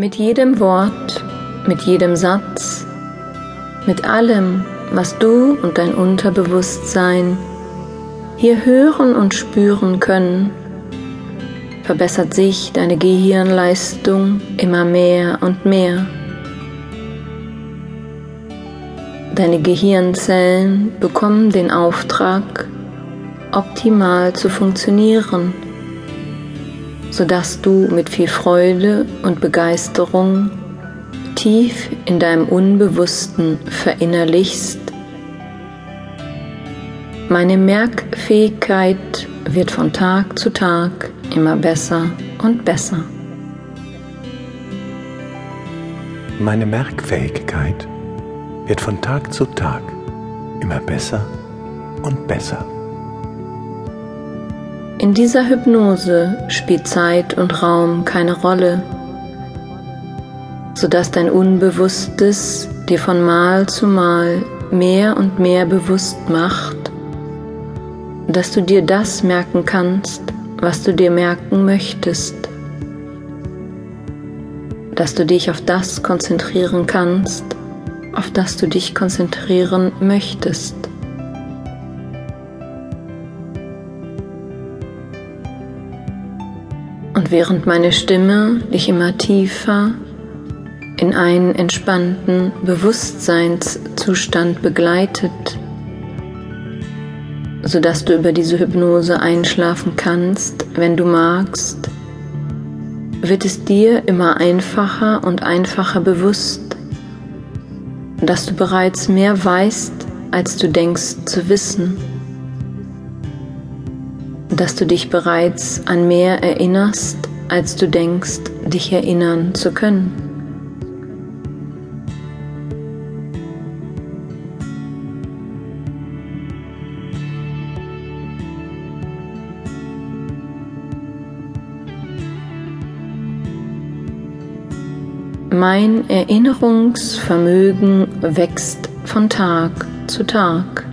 Mit jedem Wort, mit jedem Satz, mit allem, was du und dein Unterbewusstsein hier hören und spüren können, verbessert sich deine Gehirnleistung immer mehr und mehr. Deine Gehirnzellen bekommen den Auftrag, optimal zu funktionieren, sodass du mit viel Freude und Begeisterung tief in deinem Unbewussten verinnerlichst. Meine Merkfähigkeit wird von Tag zu Tag immer besser und besser. Meine Merkfähigkeit wird von Tag zu Tag immer besser und besser. In dieser Hypnose spielt Zeit und Raum keine Rolle, sodass dein Unbewusstes dir von Mal zu Mal mehr und mehr bewusst macht, dass du dir das merken kannst, was du dir merken möchtest, dass du dich auf das konzentrieren kannst, auf das du dich konzentrieren möchtest. Und während meine Stimme dich immer tiefer in einen entspannten Bewusstseinszustand begleitet, sodass du über diese Hypnose einschlafen kannst, wenn du magst, wird es dir immer einfacher und einfacher bewusst, dass du bereits mehr weißt, als du denkst zu wissen, dass du dich bereits an mehr erinnerst, als du denkst, dich erinnern zu können. Mein Erinnerungsvermögen wächst von Tag zu Tag.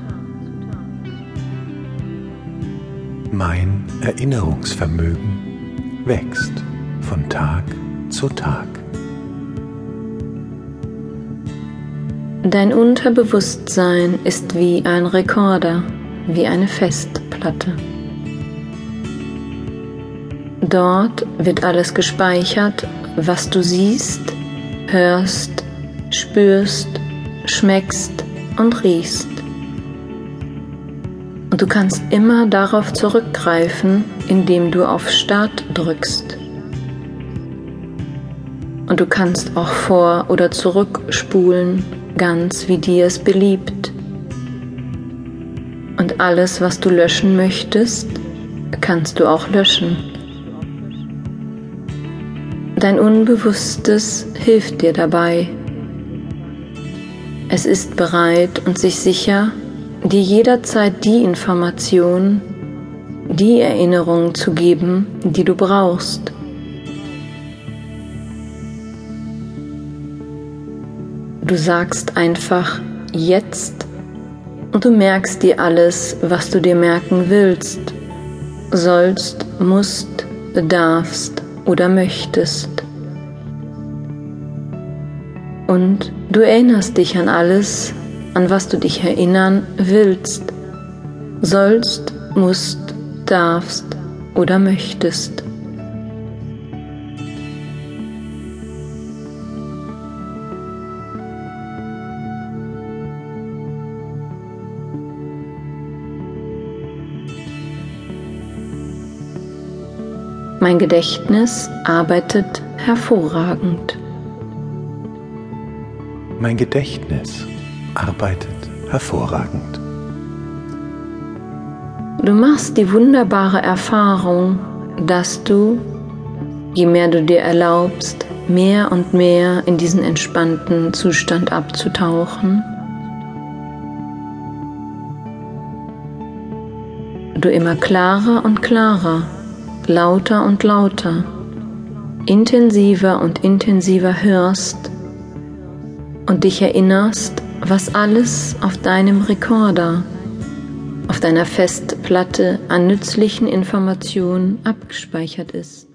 Mein Erinnerungsvermögen wächst von Tag zu Tag. Dein Unterbewusstsein ist wie ein Rekorder, wie eine Festplatte. Dort wird alles gespeichert, was du siehst, hörst, spürst, schmeckst und riechst. Und du kannst immer darauf zurückgreifen, indem du auf Start drückst. Und du kannst auch vor- oder zurückspulen, ganz wie dir es beliebt. Und alles, was du löschen möchtest, kannst du auch löschen. Dein Unbewusstes hilft dir dabei. Es ist bereit und sich sicher, dir jederzeit die Information, die Erinnerung zu geben, die du brauchst. Du sagst einfach jetzt und du merkst dir alles, was du dir merken willst, sollst, musst, darfst oder möchtest. Und du erinnerst dich an alles, an was du dich erinnern willst, sollst, musst, darfst oder möchtest. Mein Gedächtnis arbeitet hervorragend. Mein Gedächtnis arbeitet hervorragend. Du machst die wunderbare Erfahrung, dass du, je mehr du dir erlaubst, mehr und mehr in diesen entspannten Zustand abzutauchen, du immer klarer und klarer lauter und lauter, intensiver und intensiver hörst und dich erinnerst, was alles auf deinem Rekorder, auf deiner Festplatte an nützlichen Informationen abgespeichert ist.